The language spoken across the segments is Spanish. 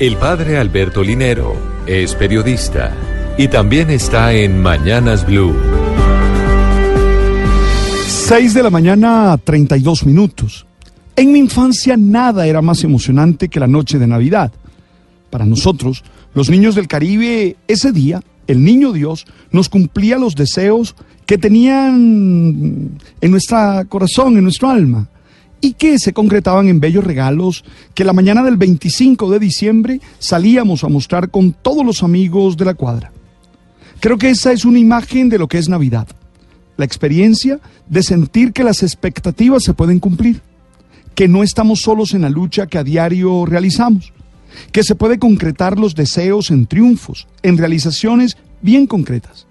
El padre Alberto Linero es periodista y también está en Mañanas Blue. 6 de la mañana, 32 minutos. En mi infancia nada era más emocionante que la noche de Navidad. Para nosotros, los niños del Caribe, ese día, el niño Dios nos cumplía los deseos que tenían en nuestro corazón, en nuestro alma, y que se concretaban en bellos regalos que la mañana del 25 de diciembre salíamos a mostrar con todos los amigos de la cuadra. Creo que esa es una imagen de lo que es Navidad, la experiencia de sentir que las expectativas se pueden cumplir, que no estamos solos en la lucha que a diario realizamos, que se puede concretar los deseos en triunfos, en realizaciones bien concretas.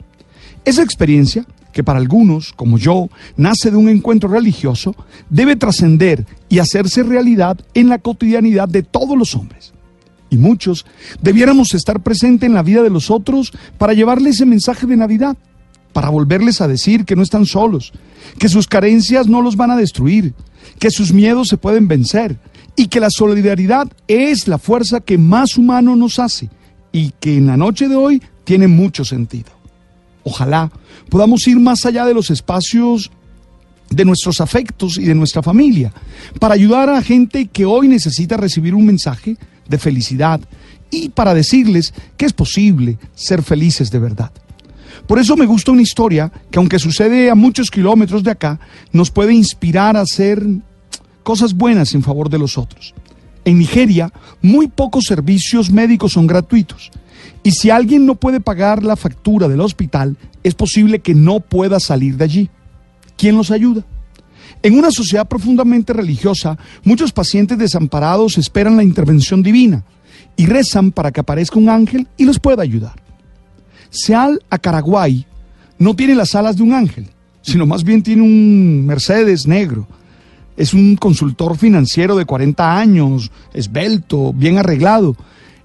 Esa experiencia que para algunos, como yo, nace de un encuentro religioso, debe trascender y hacerse realidad en la cotidianidad de todos los hombres. Y muchos debiéramos estar presentes en la vida de los otros para llevarles ese mensaje de Navidad, para volverles a decir que no están solos, que sus carencias no los van a destruir, que sus miedos se pueden vencer y que la solidaridad es la fuerza que más humano nos hace y que en la noche de hoy tiene mucho sentido. Ojalá podamos ir más allá de los espacios de nuestros afectos y de nuestra familia, para ayudar a gente que hoy necesita recibir un mensaje de felicidad y para decirles que es posible ser felices de verdad. Por eso me gusta una historia que aunque sucede a muchos kilómetros de acá, nos puede inspirar a hacer cosas buenas en favor de los otros. En Nigeria, muy pocos servicios médicos son gratuitos y si alguien no puede pagar la factura del hospital, es posible que no pueda salir de allí. ¿Quién los ayuda? En una sociedad profundamente religiosa, muchos pacientes desamparados esperan la intervención divina y rezan para que aparezca un ángel y los pueda ayudar. Seal Acaraguay no tiene las alas de un ángel, sino más bien tiene un Mercedes negro. Es un consultor financiero de 40 años, esbelto, bien arreglado,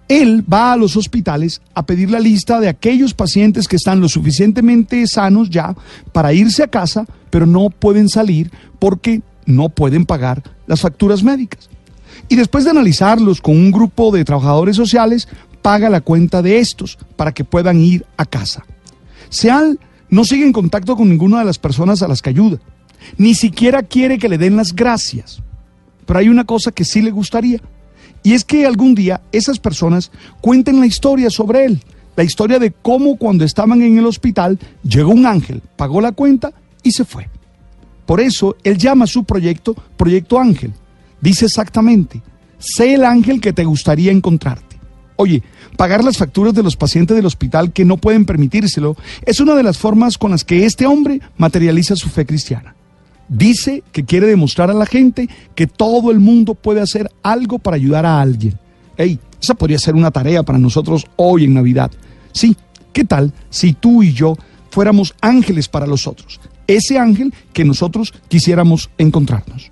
él va a los hospitales a pedir la lista de aquellos pacientes que están lo suficientemente sanos ya para irse a casa, pero no pueden salir porque no pueden pagar las facturas médicas. Y después de analizarlos con un grupo de trabajadores sociales, paga la cuenta de estos para que puedan ir a casa. Seal no sigue en contacto con ninguna de las personas a las que ayuda. Ni siquiera quiere que le den las gracias. Pero hay una cosa que sí le gustaría y es que algún día esas personas cuenten la historia sobre él, la historia de cómo cuando estaban en el hospital llegó un ángel, pagó la cuenta y se fue. Por eso él llama a su proyecto Proyecto Ángel. Dice exactamente, sé el ángel que te gustaría encontrarte. Oye, pagar las facturas de los pacientes del hospital que no pueden permitírselo es una de las formas con las que este hombre materializa su fe cristiana. Dice que quiere demostrar a la gente que todo el mundo puede hacer algo para ayudar a alguien. Ey, esa podría ser una tarea para nosotros hoy en Navidad. Sí, ¿qué tal si tú y yo fuéramos ángeles para los otros? Ese ángel que nosotros quisiéramos encontrarnos.